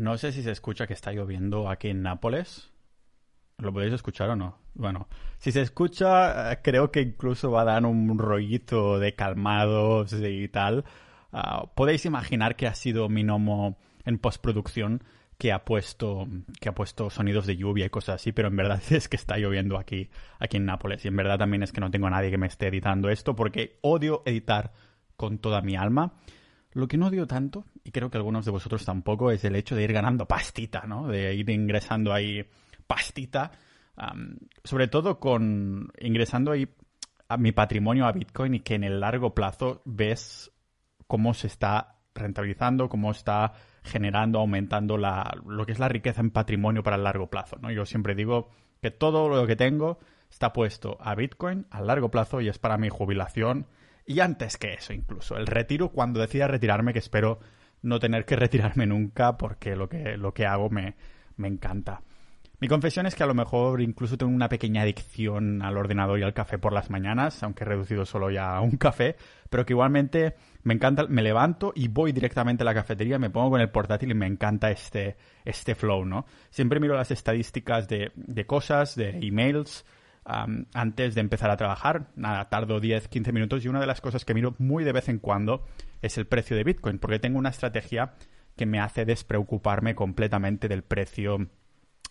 No sé si se escucha que está lloviendo aquí en Nápoles. ¿Lo podéis escuchar o no? Bueno, si se escucha, eh, creo que incluso va a dar un rollito de calmados y tal. Ah, podéis imaginar que ha sido mi nomo en postproducción que ha puesto que ha puesto sonidos de lluvia y cosas así, pero en verdad es que está lloviendo aquí aquí en Nápoles y en verdad también es que no tengo a nadie que me esté editando esto porque odio editar con toda mi alma. Lo que no odio tanto, y creo que algunos de vosotros tampoco, es el hecho de ir ganando pastita, ¿no? De ir ingresando ahí pastita, sobre todo con ingresando ahí a mi patrimonio a Bitcoin y que en el largo plazo ves cómo se está rentabilizando, cómo está generando, aumentando la, lo que es la riqueza en patrimonio para el largo plazo. ¿no? Yo siempre digo que todo lo que tengo está puesto a Bitcoin a largo plazo y es para mi jubilación y antes que eso incluso. El retiro cuando decida retirarme, que espero no tener que retirarme nunca porque lo que, lo que hago me, me encanta. Mi confesión es que a lo mejor incluso tengo una pequeña adicción al ordenador y al café por las mañanas, aunque he reducido solo ya a un café, pero que igualmente me encanta, me levanto y voy directamente a la cafetería, me pongo con el portátil y me encanta este, este flow, ¿no? Siempre miro las estadísticas de, de cosas, de emails, antes de empezar a trabajar. Nada, tardo 10, 15 minutos y una de las cosas que miro muy de vez en cuando es el precio de Bitcoin, porque tengo una estrategia que me hace despreocuparme completamente del precio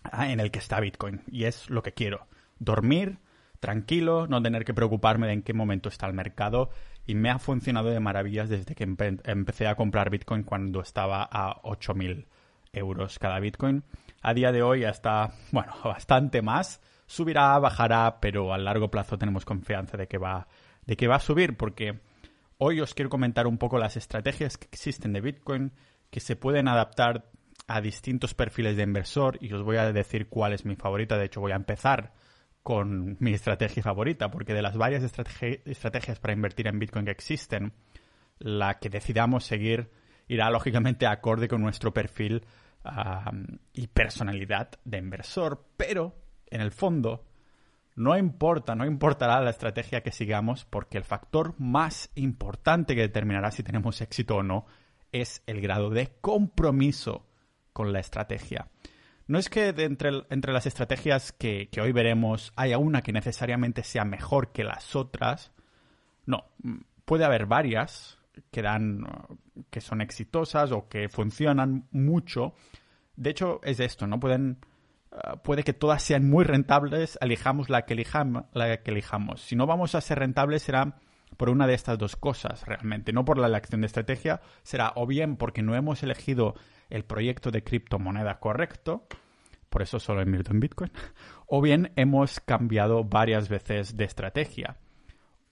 ah, en el que está Bitcoin. Y es lo que quiero. Dormir tranquilo, no tener que preocuparme de en qué momento está el mercado. Y me ha funcionado de maravillas desde que empecé a comprar Bitcoin cuando estaba a 8.000 euros cada Bitcoin. A día de hoy ya está, bueno, bastante más subirá, bajará, pero a largo plazo tenemos confianza de que va, de que va a subir, porque hoy os quiero comentar un poco las estrategias que existen de Bitcoin que se pueden adaptar a distintos perfiles de inversor y os voy a decir cuál es mi favorita. De hecho, voy a empezar con mi estrategia favorita, porque de las varias estrategias para invertir en Bitcoin que existen, la que decidamos seguir irá lógicamente acorde con nuestro perfil y personalidad de inversor, pero en el fondo, no importa, no importará la estrategia que sigamos, porque el factor más importante que determinará si tenemos éxito o no es el grado de compromiso con la estrategia. No es que entre, entre las estrategias que, que hoy veremos haya una que necesariamente sea mejor que las otras. No, puede haber varias que dan que son exitosas o que funcionan mucho. De hecho, es esto, ¿no? Pueden Ah, puede que todas sean muy rentables, elijamos la que, elijamos. Si no vamos a ser rentables será por una de estas dos cosas realmente, no por la elección de estrategia, será o bien porque no hemos elegido el proyecto de criptomoneda correcto, por eso solo invierto en Bitcoin, o bien hemos cambiado varias veces de estrategia.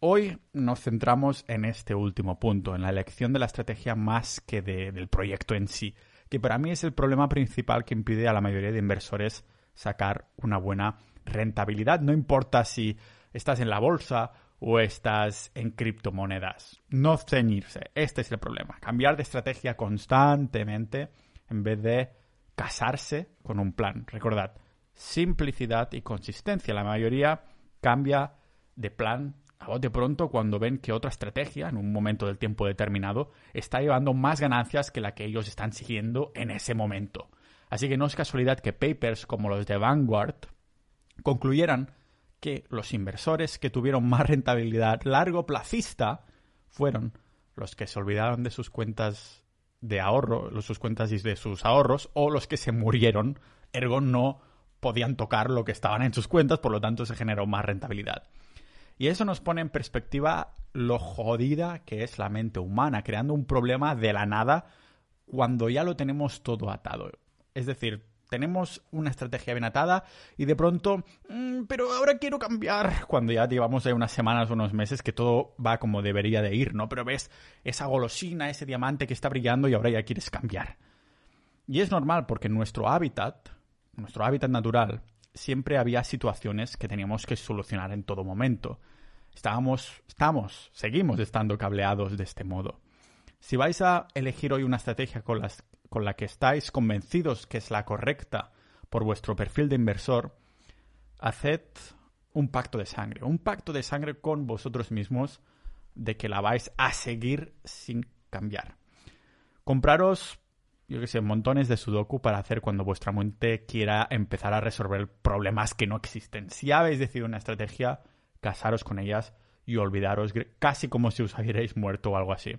Hoy nos centramos en este último punto, en la elección de la estrategia más que del proyecto en sí que para mí es el problema principal que impide a la mayoría de inversores sacar una buena rentabilidad. No importa si estás en la bolsa o estás en criptomonedas. No ceñirse. Este es el problema. Cambiar de estrategia constantemente en vez de casarse con un plan. Recordad, simplicidad y consistencia. La mayoría cambia de plan a de pronto cuando ven que otra estrategia, en un momento del tiempo determinado, está llevando más ganancias que la que ellos están siguiendo en ese momento. Así que no es casualidad que papers como los de Vanguard concluyeran que los inversores que tuvieron más rentabilidad largo plazista fueron los que se olvidaron de sus cuentas de ahorro, sus cuentas de sus ahorros, o los que se murieron, ergo no podían tocar lo que estaban en sus cuentas, por lo tanto se generó más rentabilidad. Y eso nos pone en perspectiva lo jodida que es la mente humana, creando un problema de la nada cuando ya lo tenemos todo atado. Es decir, tenemos una estrategia bien atada y de pronto, mm, pero ahora quiero cambiar. Cuando ya llevamos ahí unas semanas o unos meses que todo va como debería de ir, ¿no? Pero ves esa golosina, ese diamante que está brillando y ahora ya quieres cambiar. Y es normal porque nuestro hábitat, nuestro hábitat natural, siempre había situaciones que teníamos que solucionar en todo momento. Estábamos, estamos, seguimos estando cableados de este modo. Si vais a elegir hoy una estrategia con, con la que estáis convencidos que es la correcta por vuestro perfil de inversor, haced un pacto de sangre, un pacto de sangre con vosotros mismos de que la vais a seguir sin cambiar. Compraros yo qué sé, montones de sudoku para hacer cuando vuestra mente quiera empezar a resolver problemas que no existen. Si habéis decidido una estrategia, casaros con ellas y olvidaros, casi como si os hubierais muerto o algo así.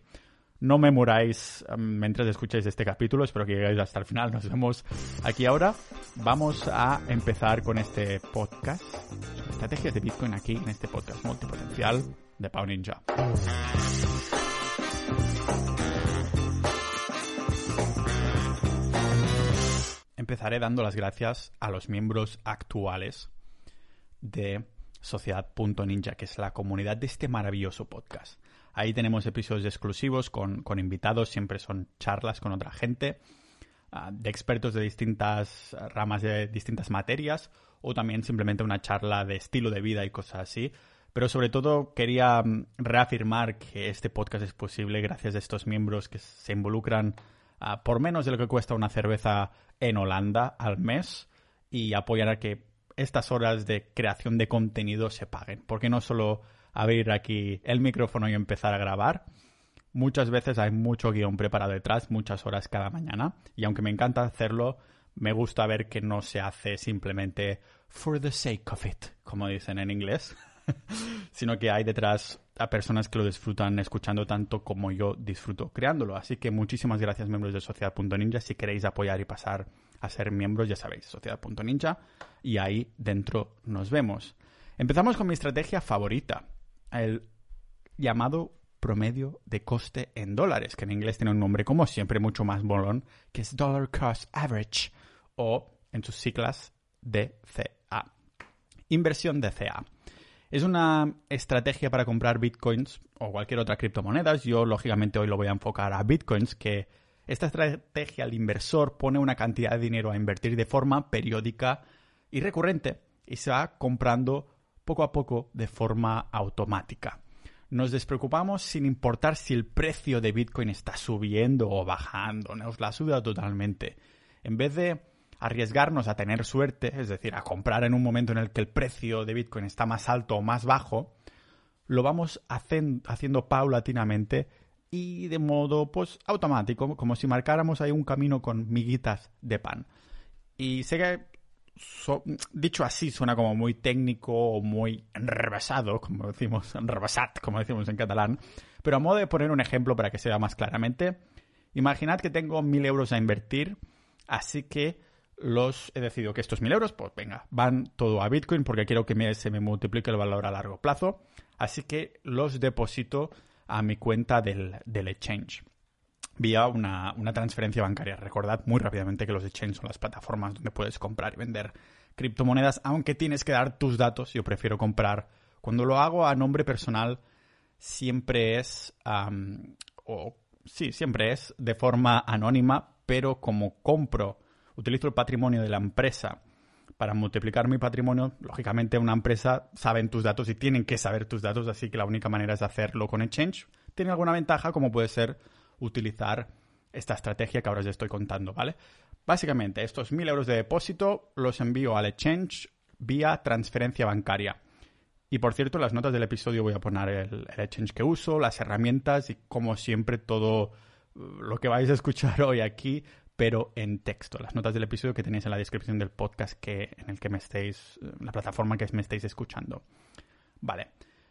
No me muráis um, mientras escucháis este capítulo, espero que lleguéis hasta el final. Nos vemos aquí ahora. Vamos a empezar con este podcast estrategias de Bitcoin aquí en este podcast multipotencial de Pau Ninja. Empezaré dando las gracias a los miembros actuales de Sociedad.ninja, que es la comunidad de este maravilloso podcast. Ahí tenemos episodios exclusivos con, invitados, siempre son charlas con otra gente, ah, de expertos de distintas ramas de distintas materias, o también simplemente una charla de estilo de vida y cosas así. Pero sobre todo quería mm, reafirmar que este podcast es posible gracias a estos miembros que se involucran por menos de lo que cuesta una cerveza en Holanda al mes y apoyar a que estas horas de creación de contenido se paguen. Porque no solo abrir aquí el micrófono y empezar a grabar. Muchas veces hay mucho guion preparado detrás, muchas horas cada mañana. Y aunque me encanta hacerlo, me gusta ver que no se hace simplemente for the sake of it, como dicen en inglés, sino que hay detrás a personas que lo disfrutan escuchando tanto como yo disfruto creándolo. Así que muchísimas gracias miembros de Sociedad.ninja. Si queréis apoyar y pasar a ser miembros, ya sabéis, Sociedad.ninja. Y ahí dentro nos vemos. Empezamos con mi estrategia favorita, el llamado promedio de coste en dólares, que en inglés tiene un nombre como siempre mucho más bolón, que es Dollar Cost Average, o en sus siglas DCA. Inversión DCA. Es una estrategia para comprar bitcoins o cualquier otra criptomoneda. Yo, lógicamente, hoy lo voy a enfocar a bitcoins, que esta estrategia, el inversor pone una cantidad de dinero a invertir de forma periódica y recurrente y se va comprando poco a poco de forma automática. Nos despreocupamos sin importar si el precio de Bitcoin está subiendo o bajando, nos la sube totalmente. En vez de arriesgarnos a tener suerte, es decir, a comprar en un momento en el que el precio de Bitcoin está más alto o más bajo, lo vamos haciendo paulatinamente y de modo pues automático, como si marcáramos ahí un camino con miguitas de pan. Y sé que dicho así, suena como muy técnico o muy enrevesado, como decimos, enrevesat, como decimos en catalán. Pero a modo de poner un ejemplo para que se vea más claramente, imaginad que tengo mil euros a invertir, así que los he decidido que estos mil euros, pues venga, van todo a Bitcoin porque quiero que se me multiplique el valor a largo plazo. Así que los deposito a mi cuenta del, del exchange vía una, transferencia bancaria. Recordad muy rápidamente que los exchanges son las plataformas donde puedes comprar y vender criptomonedas, aunque tienes que dar tus datos. Yo prefiero comprar. Cuando lo hago a nombre personal, siempre es. o sí, siempre es de forma anónima, pero como compro, utilizo el patrimonio de la empresa para multiplicar mi patrimonio, lógicamente una empresa sabe tus datos y tienen que saber tus datos, así que la única manera es hacerlo con Exchange. Tiene alguna ventaja, como puede ser utilizar esta estrategia que ahora os estoy contando, ¿vale? Básicamente, estos 1.000 euros de depósito los envío al exchange vía transferencia bancaria. Y por cierto, en las notas del episodio voy a poner el, exchange que uso, las herramientas y como siempre todo uh, lo que vais a escuchar hoy aquí, pero en texto. Las notas del episodio que tenéis en la descripción del podcast que, en el que me estéis, la plataforma que me estéis escuchando. Vale.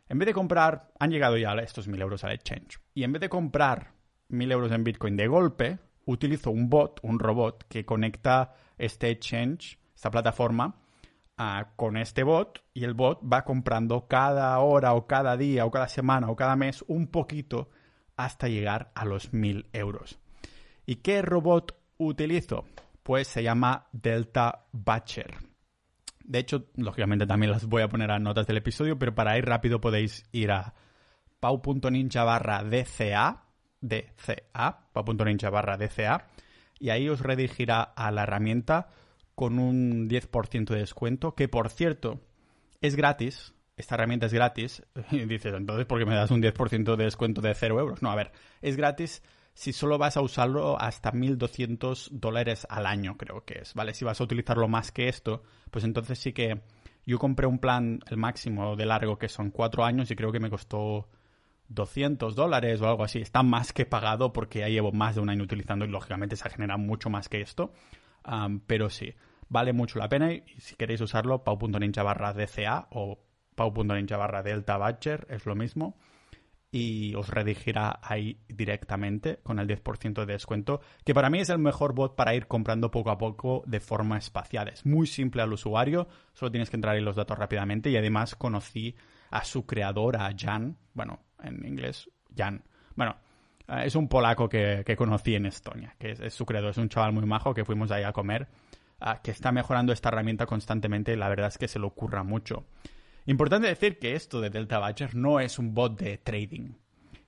En vez de comprar, han llegado ya estos 1.000 euros al exchange. Y en vez de comprar mil euros en Bitcoin de golpe, utilizo un bot, un robot, que conecta este exchange, esta plataforma, con este bot y el bot va comprando cada hora o cada día o cada semana o cada mes un poquito hasta llegar a los mil euros. ¿Y qué robot utilizo? Pues se llama Delta Batcher. De hecho, lógicamente también las voy a poner a notas del episodio, pero para ir rápido podéis ir a pau.ninja barra DCA DCA, barra DCA, y ahí os redirigirá a la herramienta con un 10% de descuento, que por cierto es gratis. Esta herramienta es gratis. Y dices, entonces, ¿por qué me das un 10% de descuento de 0 euros? No, a ver, es gratis si solo vas a usarlo hasta 1.200 dólares al año, creo que es, ¿vale? Si vas a utilizarlo más que esto, pues entonces sí que yo compré un plan, el máximo de largo, que son 4 años, y creo que me costó 200 dólares o algo así. Está más que pagado porque ya llevo más de un año utilizando y lógicamente se genera mucho más que esto. pero sí, vale mucho la pena y si queréis usarlo, pau.ninja barra DCA o pau.ninja barra Delta Badger es lo mismo y os redirigirá ahí directamente con el 10% de descuento, que para mí es el mejor bot para ir comprando poco a poco de forma espacial. Es muy simple al usuario, solo tienes que entrar en los datos rápidamente y además conocí a su creador, a Jan, bueno, en inglés, Jan. Bueno, eh, es un polaco que, conocí en Estonia, que es, su creador, es un chaval muy majo que fuimos ahí a comer, ah, que está mejorando esta herramienta constantemente la verdad es que se le ocurra mucho. Importante decir que esto de Delta Badger no es un bot de trading.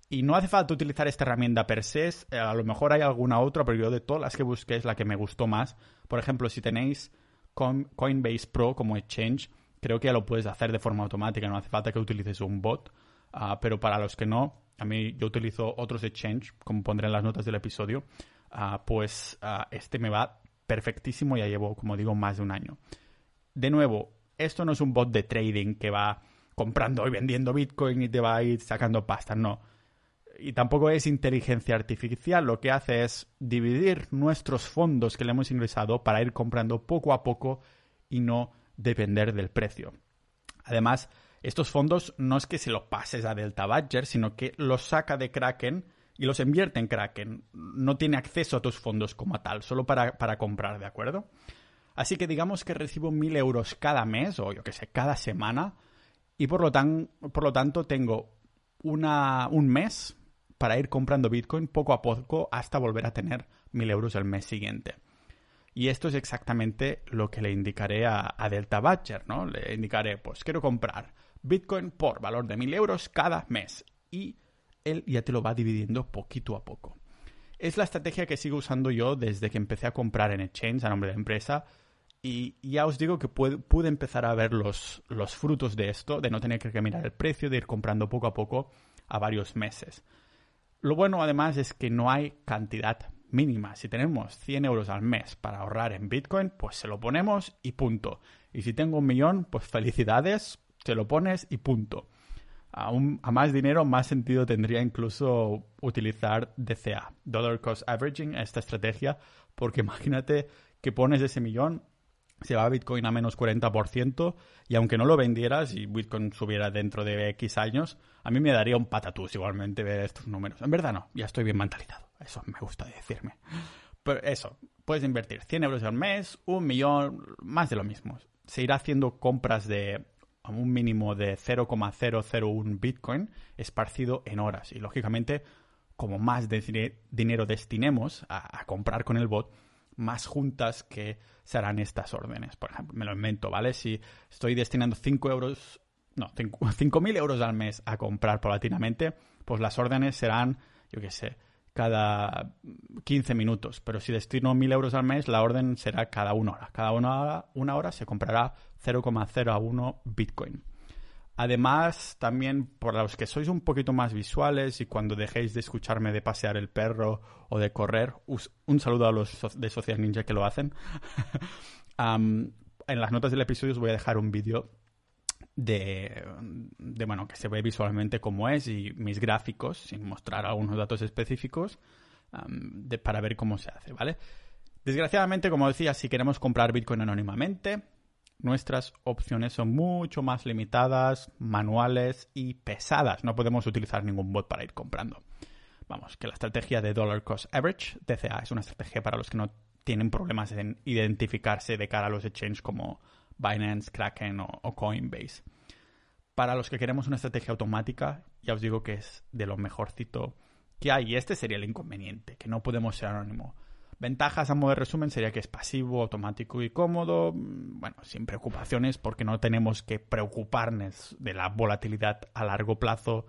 Y no hace falta utilizar esta herramienta per se, eh, a lo mejor hay alguna otra, pero yo de todas las que busqué es la que me gustó más. Por ejemplo, si tenéis Coinbase Pro como exchange, creo que ya lo puedes hacer de forma automática, no hace falta que utilices un bot. Ah, pero para los que no, a mí yo utilizo otros exchange, como pondré en las notas del episodio, ah, pues ah, este me va perfectísimo, ya llevo, como digo, más de un año. De nuevo, esto no es un bot de trading que va comprando y vendiendo Bitcoin y te va a ir sacando pasta, no. Y tampoco es inteligencia artificial, lo que hace es dividir nuestros fondos que le hemos ingresado para ir comprando poco a poco y no depender del precio. Además, estos fondos no es que se los pases a Delta Badger, sino que los saca de Kraken y los invierte en Kraken. No tiene acceso a tus fondos como tal, solo para, para comprar, ¿de acuerdo? Así que digamos que recibo mil euros cada mes, o yo que sé, cada semana, y por lo, tan, por lo tanto tengo una, un mes para ir comprando Bitcoin poco a poco hasta volver a tener mil euros el mes siguiente. Y esto es exactamente lo que le indicaré a, Delta Badger, ¿no? Le indicaré, pues quiero comprar Bitcoin por valor de mil euros cada mes. Y él ya te lo va dividiendo poquito a poco. Es la estrategia que sigo usando yo desde que empecé a comprar en Exchange a nombre de la empresa. Y ya os digo que pude, empezar a ver los, los frutos de esto, de no tener que mirar el precio, de ir comprando poco a poco a varios meses. Lo bueno además es que no hay cantidad mínima. Si tenemos 100 euros al mes para ahorrar en Bitcoin, pues se lo ponemos y punto. Y si tengo un millón, pues felicidades, te lo pones y punto. A, más dinero, más sentido tendría incluso utilizar DCA, Dollar Cost Averaging, esta estrategia, porque imagínate que pones ese millón, se va a Bitcoin a menos 40% y aunque no lo vendieras y Bitcoin subiera dentro de X años, a mí me daría un patatús igualmente ver estos números. En verdad no, ya estoy bien mentalizado, eso me gusta decirme. Pero eso, puedes invertir 100 euros al mes, un millón, más de lo mismo. Se irá haciendo compras de a un mínimo de 0,001 Bitcoin esparcido en horas. Y lógicamente, como más dinero destinemos a, comprar con el bot, más juntas que serán estas órdenes. Por ejemplo, me lo invento, ¿vale? Si estoy destinando 5 euros, no, 5.000 euros al mes a comprar paulatinamente, pues las órdenes serán, yo qué sé, cada 15 minutos. Pero si destino 1.000 euros al mes, la orden será cada una hora. Cada una una hora se comprará 0,01 Bitcoin. Además, también por los que sois un poquito más visuales y cuando dejéis de escucharme de pasear el perro o de correr, un saludo a los de Social Ninja que lo hacen. en las notas del episodio os voy a dejar un vídeo de, bueno, que se ve visualmente cómo es y mis gráficos, sin mostrar algunos datos específicos, para ver cómo se hace, ¿vale? Desgraciadamente, como decía, si queremos comprar Bitcoin anónimamente, nuestras opciones son mucho más limitadas, manuales y pesadas. No podemos utilizar ningún bot para ir comprando. Vamos, que la estrategia de Dollar Cost Average, DCA, es una estrategia para los que no tienen problemas en identificarse de cara a los exchanges como Binance, Kraken o, Coinbase. Para los que queremos una estrategia automática, ya os digo que es de lo mejorcito que hay. Y este sería el inconveniente, que no podemos ser anónimo. Ventajas a modo de resumen sería que es pasivo, automático y cómodo, mm, bueno, sin preocupaciones porque no tenemos que preocuparnos de la volatilidad a largo plazo,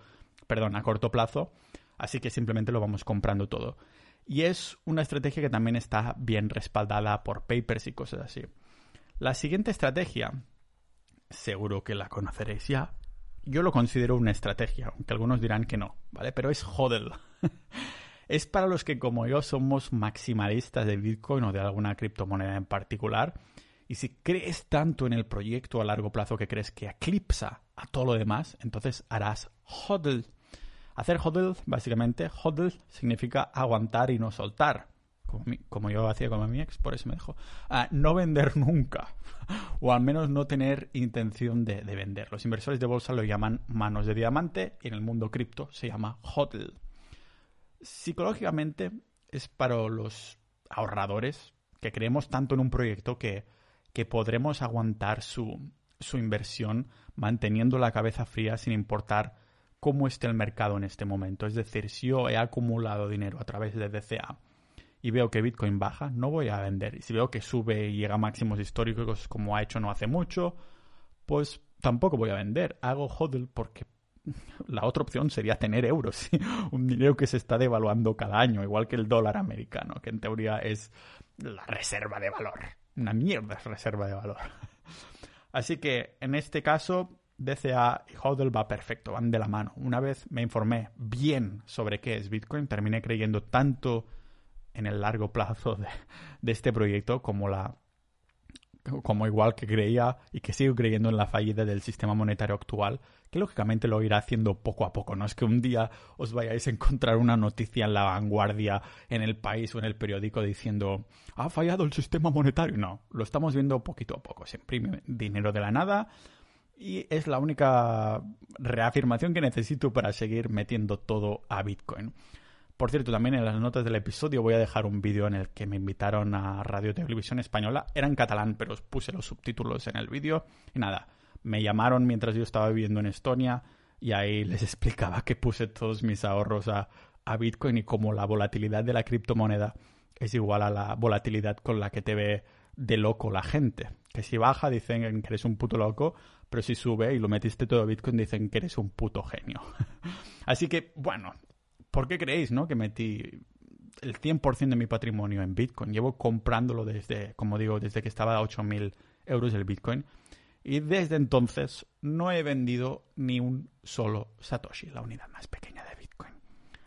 perdón, a corto plazo, así que simplemente lo vamos comprando todo. Y es una estrategia que también está bien respaldada por papers y cosas así. La siguiente estrategia, seguro que la conoceréis ya, yo lo considero una estrategia, aunque algunos dirán que no, ¿vale? Pero es HODL. es para los que como yo somos maximalistas de Bitcoin o de alguna criptomoneda en particular. Y si crees tanto en el proyecto a largo plazo que crees que eclipsa a todo lo demás, entonces harás HODL. Hacer hodl, básicamente, hodl significa aguantar y no soltar. Como, yo hacía con mi ex, por eso me dijo. Ah, no vender nunca. o al menos no tener intención de, de, vender. Los inversores de bolsa lo llaman manos de diamante y en el mundo cripto se llama hodl. Psicológicamente es para los ahorradores que creemos tanto en un proyecto que, que podremos aguantar su, su inversión manteniendo la cabeza fría sin importar cómo esté el mercado en este momento. Es decir, si yo he acumulado dinero a través de DCA y veo que Bitcoin baja, no voy a vender. Y si veo que sube y llega a máximos históricos como ha hecho no hace mucho, pues tampoco voy a vender. Hago hodl porque la otra opción sería tener euros, un dinero que se está devaluando cada año, igual que el dólar americano, que en teoría es la reserva de valor. Una mierda es reserva de valor. Así que en este caso, DCA y HODL va perfecto, van de la mano. Una vez me informé bien sobre qué es Bitcoin, terminé creyendo tanto en el largo plazo de, de este proyecto como la como igual que creía y que sigo creyendo en la fallida del sistema monetario actual, que lógicamente lo irá haciendo poco a poco. No es que un día os vayáis a encontrar una noticia en la vanguardia, en el país o en el periódico diciendo ha fallado el sistema monetario. No, lo estamos viendo poquito a poco. Se imprime dinero de la nada y es la única reafirmación que necesito para seguir metiendo todo a Bitcoin. Por cierto, también en las notas del episodio voy a dejar un vídeo en el que me invitaron a Radio Televisión Española. Era en catalán, pero os puse los subtítulos en el vídeo. Y nada, me llamaron mientras yo estaba viviendo en Estonia y ahí les explicaba que puse todos mis ahorros a, a Bitcoin y cómo la volatilidad de la criptomoneda es igual a la volatilidad con la que te ve de loco la gente. Que si baja dicen que eres un puto loco, pero si sube y lo metiste todo a Bitcoin dicen que eres un puto genio. Así que, bueno, ¿por qué creéis, no? Que metí el 100% de mi patrimonio en Bitcoin. Llevo comprándolo desde, como digo, desde que estaba a 8.000 euros el Bitcoin. Y desde entonces no he vendido ni un solo Satoshi, la unidad más pequeña de Bitcoin.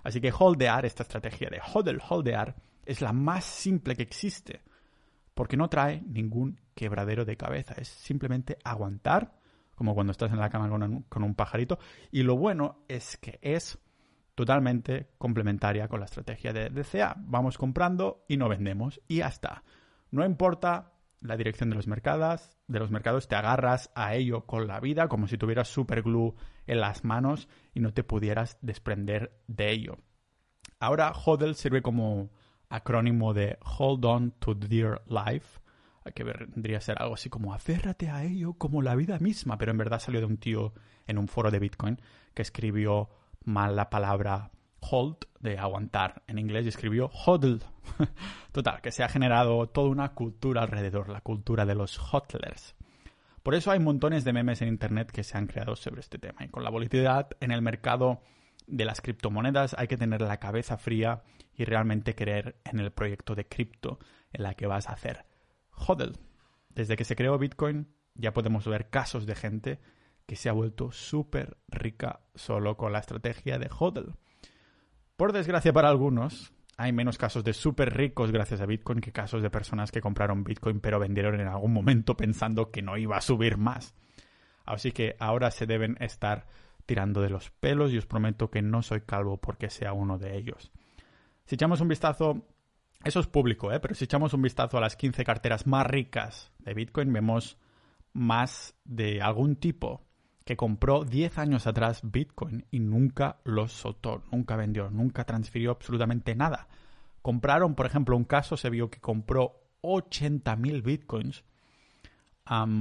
Así que holdear, esta estrategia de hodl, holdear, es la más simple que existe. Porque no trae ningún quebradero de cabeza. Es simplemente aguantar, como cuando estás en la cama con un, con un pajarito. Y lo bueno es que es totalmente complementaria con la estrategia de DCA. Vamos comprando y no vendemos y ya está. No importa la dirección de los mercados, de los mercados te agarras a ello con la vida como si tuvieras superglue en las manos y no te pudieras desprender de ello. Ahora HODL sirve como acrónimo de Hold on to dear life, que vendría a ser algo así como aférrate a ello como la vida misma, pero en verdad salió de un tío en un foro de Bitcoin que escribió mal la palabra hold, de aguantar en inglés, y escribió hodl. Total, que se ha generado toda una cultura alrededor, la cultura de los hodlers. Por eso hay montones de memes en Internet que se han creado sobre este tema. Y con la volatilidad en el mercado de las criptomonedas hay que tener la cabeza fría y realmente creer en el proyecto de cripto en la que vas a hacer hodl. Desde que se creó Bitcoin ya podemos ver casos de gente que se ha vuelto súper rica solo con la estrategia de HODL. Por desgracia para algunos, hay menos casos de súper ricos gracias a Bitcoin que casos de personas que compraron Bitcoin pero vendieron en algún momento pensando que no iba a subir más. Así que ahora se deben estar tirando de los pelos y os prometo que no soy calvo porque sea uno de ellos. Si echamos un vistazo, eso es público, ¿eh? pero si echamos un vistazo a las 15 carteras más ricas de Bitcoin, vemos más de algún tipo que compró 10 años atrás Bitcoin y nunca los soltó, nunca vendió, nunca transfirió absolutamente nada. Compraron, por ejemplo, un caso se vio que compró 80.000 Bitcoins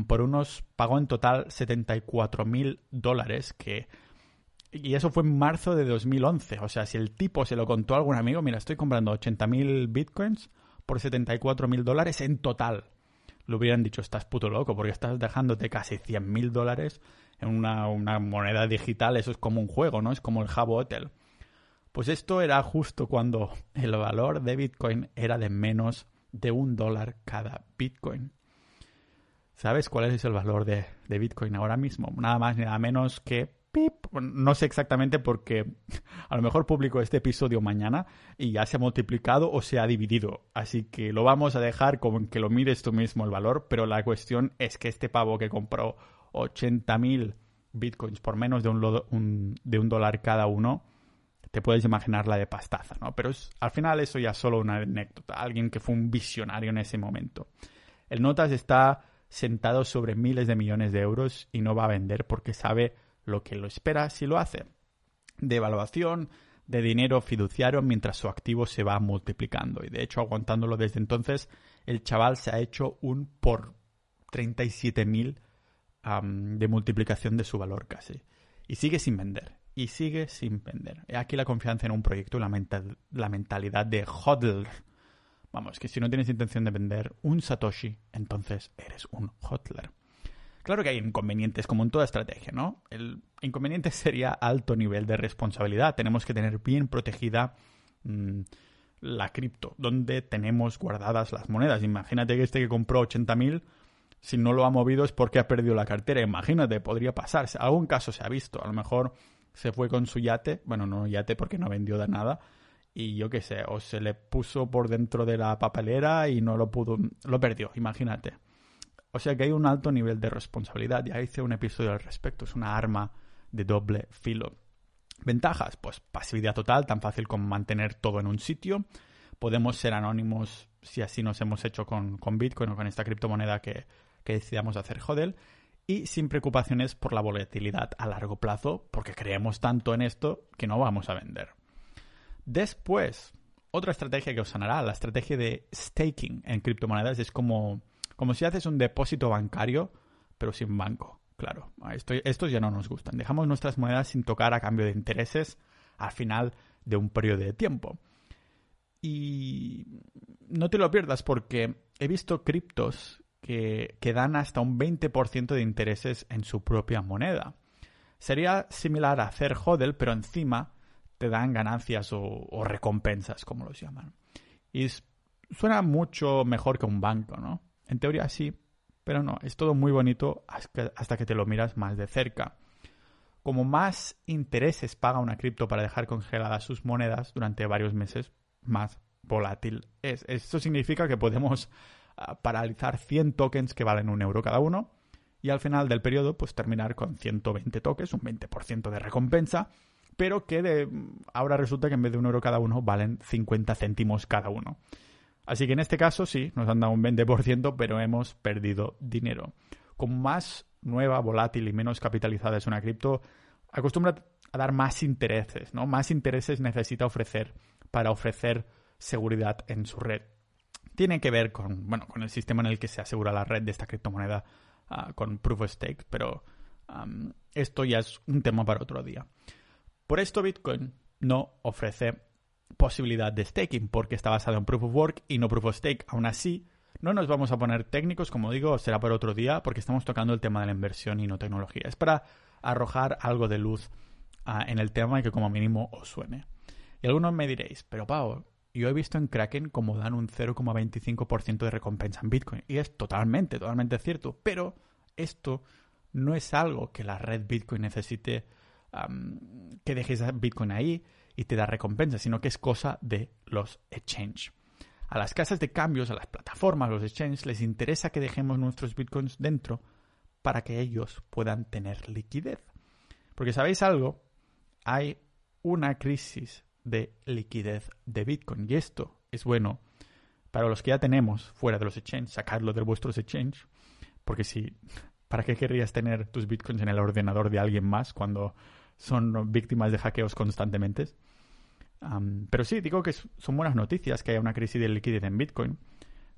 por unos, pagó en total 74.000 dólares que... Y eso fue en marzo de 2011. O sea, si el tipo se lo contó a algún amigo, mira, estoy comprando 80.000 bitcoins por 74.000 dólares en total. Le hubieran dicho, estás puto loco, porque estás dejándote casi 100.000 dólares una, moneda digital, eso es como un juego, ¿no? Es como el Jabo Hotel. Pues esto era justo cuando el valor de Bitcoin era de menos de un dólar cada Bitcoin. ¿Sabes cuál es el valor de, de Bitcoin ahora mismo? Nada más ni nada menos que pip. No sé exactamente porque a lo mejor publico este episodio mañana y ya se ha multiplicado o se ha dividido. Así que lo vamos a dejar como que lo mires tú mismo el valor, pero la cuestión es que este pavo que compró 80.000 bitcoins por menos de un, de un dólar cada uno, te puedes imaginar la de pastaza, ¿no? Pero al final eso ya es solo una anécdota, alguien que fue un visionario en ese momento. El Notas está sentado sobre miles de millones de euros y no va a vender porque sabe lo que lo espera si lo hace. De evaluación, de dinero fiduciario mientras su activo se va multiplicando. Y de hecho, aguantándolo desde entonces, el chaval se ha hecho un por 37.000 de multiplicación de su valor casi. Y sigue sin vender. Y sigue sin vender. Aquí la confianza en un proyecto y la, la mentalidad de hodler. Vamos, que si no tienes intención de vender un Satoshi, entonces eres un hodler. Claro que hay inconvenientes, como en toda estrategia, ¿no? El inconveniente sería alto nivel de responsabilidad. Tenemos que tener bien protegida mm, la cripto, donde tenemos guardadas las monedas. Imagínate que este que compró 80.000, si no lo ha movido es porque ha perdido la cartera. Imagínate, podría pasarse. Algún caso se ha visto. A lo mejor se fue con su yate, bueno, no yate porque no vendió de nada, y yo qué sé, o se le puso por dentro de la papelera y no lo pudo, lo perdió, imagínate. O sea que hay un alto nivel de responsabilidad. Ya hice un episodio al respecto. Es una arma de doble filo. Ventajas, pues pasividad total, tan fácil como mantener todo en un sitio. Podemos ser anónimos si así nos hemos hecho con, Bitcoin o con esta criptomoneda que, que decidamos hacer hodel. Y sin preocupaciones por la volatilidad a largo plazo, porque creemos tanto en esto que no vamos a vender. Después, otra estrategia que os sonará, la estrategia de staking en criptomonedas, es como como si haces un depósito bancario, pero sin banco. Claro, esto, estos ya no nos gustan. Dejamos nuestras monedas sin tocar a cambio de intereses al final de un periodo de tiempo. Y no te lo pierdas porque he visto criptos que, dan hasta un 20% de intereses en su propia moneda. Sería similar a hacer hodl, pero encima te dan ganancias o, recompensas, como los llaman. Y suena mucho mejor que un banco, ¿no? En teoría sí, pero no, es todo muy bonito hasta que te lo miras más de cerca. Como más intereses paga una cripto para dejar congeladas sus monedas durante varios meses, más volátil es. Esto significa que podemos paralizar 100 tokens que valen un euro cada uno y al final del periodo pues terminar con 120 tokens, un 20% de recompensa, pero que de, ahora resulta que en vez de un euro cada uno valen 50 céntimos cada uno. Así que en este caso sí, nos han dado un 20%, pero hemos perdido dinero. Con más nueva, volátil y menos capitalizada es una cripto, acostumbra a dar más intereses, ¿no? Más intereses necesita ofrecer para ofrecer seguridad en su red. Tiene que ver con, bueno, con el sistema en el que se asegura la red de esta criptomoneda ah, con Proof of Stake, pero esto ya es un tema para otro día. Por esto Bitcoin no ofrece posibilidad de staking porque está basado en proof of work y no proof of stake. Aún así, no nos vamos a poner técnicos, como digo, será para otro día porque estamos tocando el tema de la inversión y no tecnología. Es para arrojar algo de luz ah, en el tema y que como mínimo os suene. Y algunos me diréis, pero Pau, yo he visto en Kraken como dan un 0,25% de recompensa en Bitcoin. Y es totalmente, totalmente cierto. Pero esto no es algo que la red Bitcoin necesite que dejes Bitcoin ahí y te da recompensa, sino que es cosa de los exchange. A las casas de cambios, a las plataformas, los exchanges, les interesa que dejemos nuestros bitcoins dentro para que ellos puedan tener liquidez. Porque sabéis algo, hay una crisis de liquidez de bitcoin y esto es bueno para los que ya tenemos fuera de los exchanges, sacarlo de vuestros exchanges, porque si, ¿para qué querrías tener tus bitcoins en el ordenador de alguien más cuando son víctimas de hackeos constantemente. pero sí, digo que son buenas noticias que haya una crisis de liquidez en Bitcoin,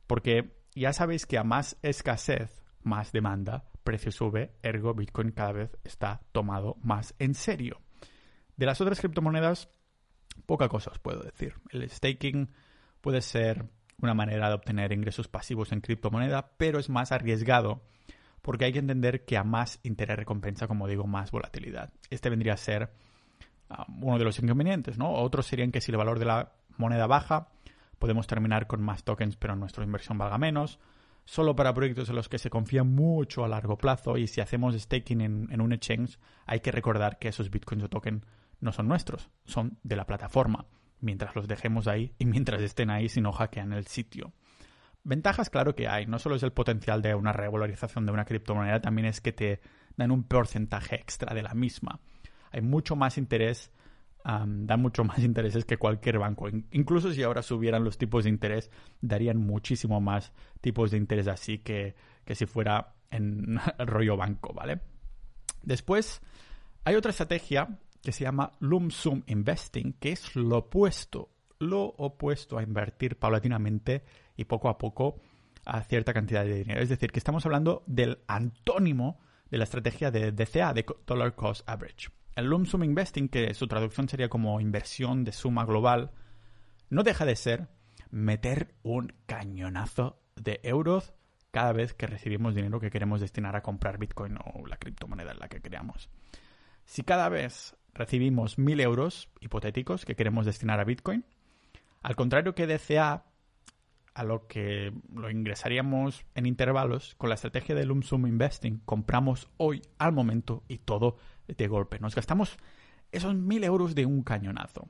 porque ya sabéis que a más escasez, más demanda, precio sube, ergo Bitcoin cada vez está tomado más en serio. De las otras criptomonedas, poca cosa os puedo decir. El staking puede ser una manera de obtener ingresos pasivos en criptomoneda, pero es más arriesgado porque hay que entender que a más interés recompensa, como digo, más volatilidad. Este vendría a ser ah, uno de los inconvenientes, ¿no? Otros serían que si el valor de la moneda baja, podemos terminar con más tokens, pero nuestra inversión valga menos. Solo para proyectos en los que se confía mucho a largo plazo y si hacemos staking en, en un exchange, hay que recordar que esos bitcoins o tokens no son nuestros, son de la plataforma, mientras los dejemos ahí y mientras estén ahí si no hackean el sitio. Ventajas, claro que hay. No solo es el potencial de una regularización de una criptomoneda, también es que te dan un porcentaje extra de la misma. Hay mucho más interés dan mucho más intereses que cualquier banco. Incluso si ahora subieran los tipos de interés, darían muchísimo más tipos de interés así que, que si fuera en rollo banco, ¿vale? Después, hay otra estrategia que se llama lump sum investing, que es lo opuesto, lo opuesto a invertir paulatinamente y poco a poco a cierta cantidad de dinero. Es decir, que estamos hablando del antónimo de la estrategia de DCA, de Dollar Cost Average. El lump sum investing, que su traducción sería como inversión de suma global, no deja de ser meter un cañonazo de euros cada vez que recibimos dinero que queremos destinar a comprar Bitcoin o la criptomoneda en la que creamos. Si cada vez recibimos mil euros hipotéticos que queremos destinar a Bitcoin, al contrario que DCA, a lo que lo ingresaríamos en intervalos, con la estrategia de lump sum investing, compramos hoy al momento y todo de golpe. Nos gastamos esos mil euros de un cañonazo.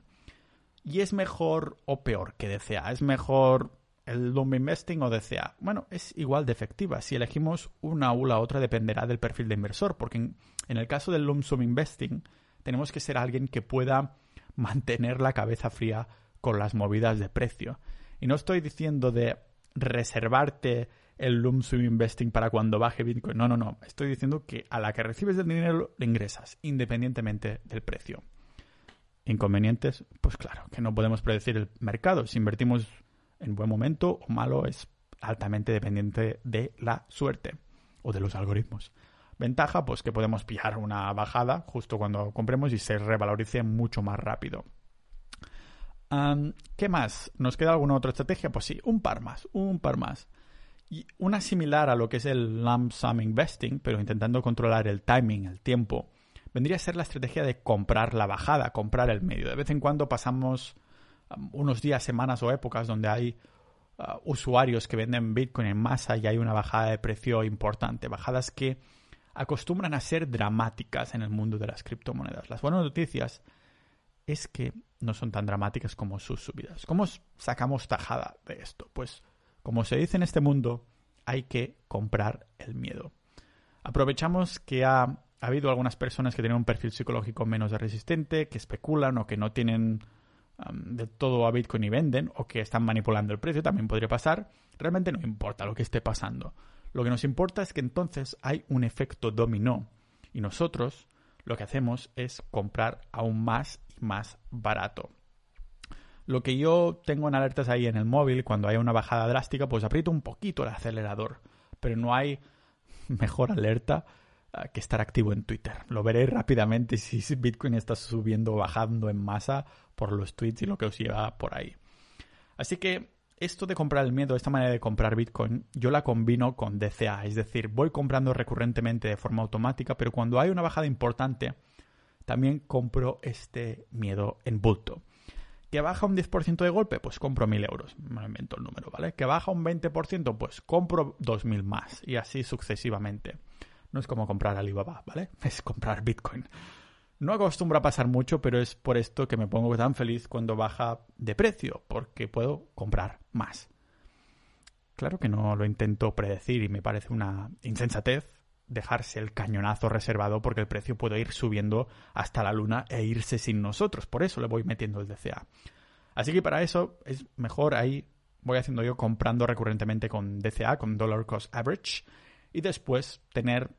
¿Y es mejor o peor que DCA? ¿Es mejor el lump investing o DCA? Bueno, es igual de efectiva. Si elegimos una u la otra dependerá del perfil de inversor, porque en, el caso del lump sum investing tenemos que ser alguien que pueda mantener la cabeza fría con las movidas de precio. Y no estoy diciendo de reservarte el lump sum investing para cuando baje Bitcoin. No, no, no. Estoy diciendo que a la que recibes el dinero le ingresas, independientemente del precio. Inconvenientes, pues claro, que no podemos predecir el mercado. Si invertimos en buen momento o malo es altamente dependiente de la suerte o de los algoritmos. Ventaja, pues que podemos pillar una bajada justo cuando compremos y se revalorice mucho más rápido. ¿Qué más? ¿Nos queda alguna otra estrategia? Pues sí, un par más, un par más. Y una similar a lo que es el lump sum investing, pero intentando controlar el timing, el tiempo, vendría a ser la estrategia de comprar la bajada, comprar el medio. De vez en cuando pasamos unos días, semanas o épocas donde hay uh, usuarios que venden Bitcoin en masa y hay una bajada de precio importante. Bajadas que acostumbran a ser dramáticas en el mundo de las criptomonedas. Las buenas noticias es que no son tan dramáticas como sus subidas. ¿Cómo sacamos tajada de esto? Pues, como se dice en este mundo, hay que comprar el miedo. Aprovechamos que ha, habido algunas personas que tienen un perfil psicológico menos resistente, que especulan o que no tienen de todo a Bitcoin y venden, o que están manipulando el precio, también podría pasar. Realmente no importa lo que esté pasando. Lo que nos importa es que entonces hay un efecto dominó y nosotros lo que hacemos es comprar aún más y más barato. Lo que yo tengo en alertas ahí en el móvil, cuando hay una bajada drástica, pues aprieto un poquito el acelerador, pero no hay mejor alerta ah, que estar activo en Twitter. Lo veré rápidamente si Bitcoin está subiendo o bajando en masa por los tweets y lo que os lleva por ahí. Así que esto de comprar el miedo, esta manera de comprar Bitcoin, yo la combino con DCA, es decir, voy comprando recurrentemente de forma automática, pero cuando hay una bajada importante, también compro este miedo en bulto. ¿Que baja un 10% de golpe? Pues compro 1000 euros. Me invento el número, ¿vale? ¿Que baja un 20%? Pues compro 2000 más. Y así sucesivamente. No es como comprar Alibaba, ¿vale? Es comprar Bitcoin. No acostumbro a pasar mucho, pero es por esto que me pongo tan feliz cuando baja de precio, porque puedo comprar más. Claro que no lo intento predecir y me parece una insensatez dejarse el cañonazo reservado porque el precio puede ir subiendo hasta la luna e irse sin nosotros. Por eso le voy metiendo el DCA. Así que para eso es mejor ahí voy haciendo yo comprando recurrentemente con DCA, con Dollar Cost Average, y después tener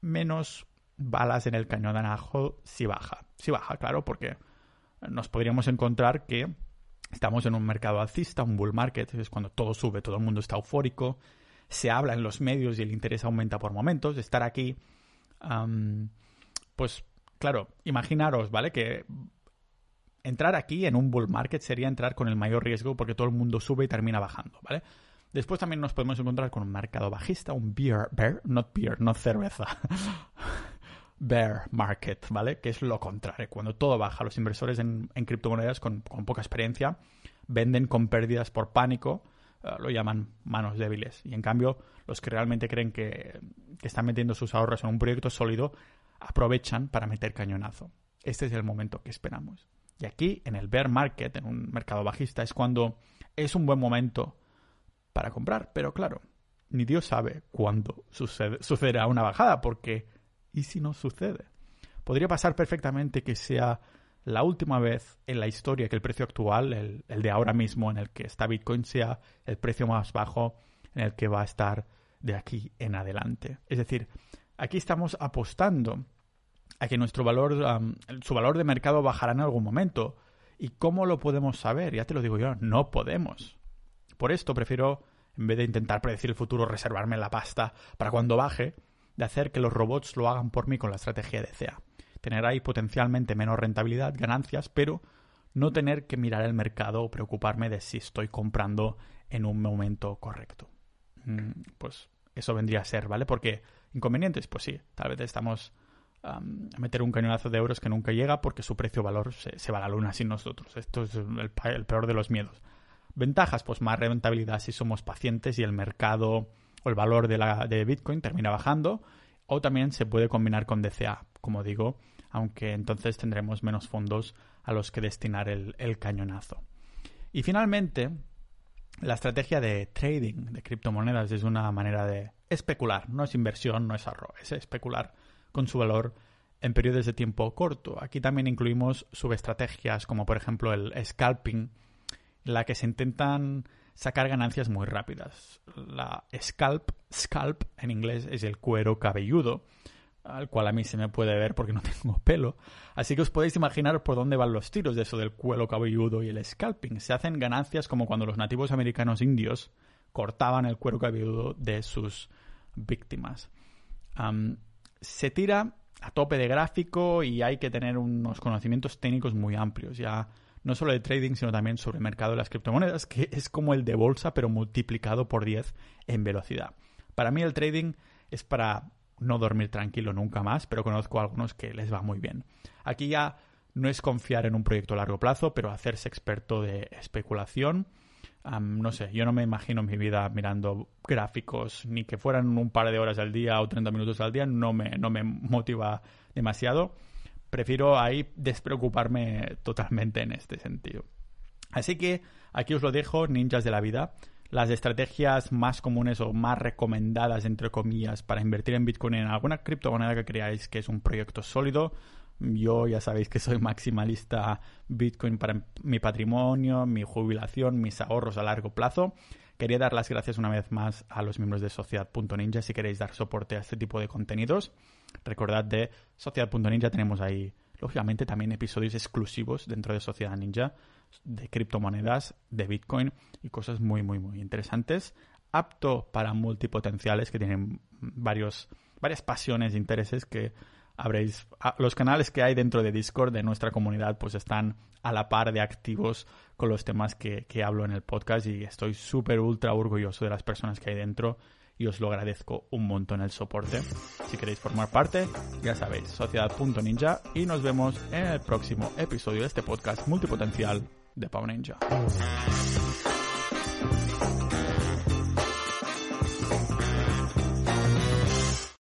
menos balas en el cañón de anajo si baja. Si baja, claro, porque nos podríamos encontrar que estamos en un mercado alcista, un bull market, es cuando todo sube, todo el mundo está eufórico, se habla en los medios y el interés aumenta por momentos. Estar aquí, pues claro, imaginaros, ¿vale? Que entrar aquí en un bull market sería entrar con el mayor riesgo porque todo el mundo sube y termina bajando, ¿vale? Después también nos podemos encontrar con un mercado bajista, un beer, bear, not beer, no cerveza. bear market, ¿vale? Que es lo contrario. Cuando todo baja, los inversores en, criptomonedas con, poca experiencia venden con pérdidas por pánico, eh, lo llaman manos débiles. Y en cambio, los que realmente creen que, están metiendo sus ahorros en un proyecto sólido, aprovechan para meter cañonazo. Este es el momento que esperamos. Y aquí, en el bear market, en un mercado bajista, es cuando es un buen momento para comprar. Pero claro, ni Dios sabe cuándo sucede, sucederá una bajada, porque ¿Y si no sucede? Podría pasar perfectamente que sea la última vez en la historia que el precio actual, el, el, de ahora mismo en el que está Bitcoin, sea el precio más bajo en el que va a estar de aquí en adelante. Es decir, aquí estamos apostando a que nuestro valor, um, su valor de mercado bajará en algún momento. ¿Y cómo lo podemos saber? Ya te lo digo yo, no podemos. Por esto prefiero, en vez de intentar predecir el futuro, reservarme la pasta para cuando baje, de hacer que los robots lo hagan por mí con la estrategia de CA. Tener ahí potencialmente menos rentabilidad, ganancias, pero no tener que mirar el mercado o preocuparme de si estoy comprando en un momento correcto. Mm, pues eso vendría a ser, ¿vale? Porque inconvenientes, pues sí, tal vez estamos a meter un cañonazo de euros que nunca llega porque su precio-valor se, va a la luna sin nosotros. Esto es el, peor de los miedos. Ventajas, pues más rentabilidad si somos pacientes y el mercado o el valor de, la, de Bitcoin termina bajando. O también se puede combinar con DCA, como digo, aunque entonces tendremos menos fondos a los que destinar el, cañonazo. Y finalmente, la estrategia de trading de criptomonedas es una manera de especular, no es inversión, no es ahorro, es especular con su valor en periodos de tiempo corto. Aquí también incluimos subestrategias como por ejemplo el scalping, en la que se intentan sacar ganancias muy rápidas. La scalp, scalp en inglés es el cuero cabelludo, al cual a mí se me puede ver porque no tengo pelo. Así que os podéis imaginar por dónde van los tiros de eso del cuero cabelludo y el scalping. Se hacen ganancias como cuando los nativos americanos indios cortaban el cuero cabelludo de sus víctimas. se tira a tope de gráfico y hay que tener unos conocimientos técnicos muy amplios. Ya no solo de trading, sino también sobre el mercado de las criptomonedas, que es como el de bolsa, pero multiplicado por 10 en velocidad. Para mí el trading es para no dormir tranquilo nunca más, pero conozco a algunos que les va muy bien. Aquí ya no es confiar en un proyecto a largo plazo, pero hacerse experto de especulación. no sé, yo no me imagino mi vida mirando gráficos, ni que fueran un par de horas al día o 30 minutos al día, no me, no me motiva demasiado. Prefiero ahí despreocuparme totalmente en este sentido. Así que aquí os lo dejo, ninjas de la vida las estrategias más comunes o más recomendadas, entre comillas, para invertir en Bitcoin en alguna criptomoneda que creáis que es un proyecto sólido. Yo ya sabéis que soy maximalista Bitcoin para mi patrimonio, mi jubilación, mis ahorros a largo plazo. Quería dar las gracias una vez más a los miembros de Sociedad.ninja si queréis dar soporte a este tipo de contenidos. Recordad de Sociedad.ninja tenemos ahí, lógicamente, también episodios exclusivos dentro de Sociedad Ninja de criptomonedas, de Bitcoin y cosas muy, muy, muy interesantes. Apto para multipotenciales que tienen varios, varias pasiones e intereses que habréis. Los canales que hay dentro de Discord de nuestra comunidad pues están a la par de activos con los temas que, que hablo en el podcast y estoy súper ultra orgulloso de las personas que hay dentro y os lo agradezco un montón el soporte. Si queréis formar parte, ya sabéis, sociedad.ninja y nos vemos en el próximo episodio de este podcast multipotencial de Power Ninja.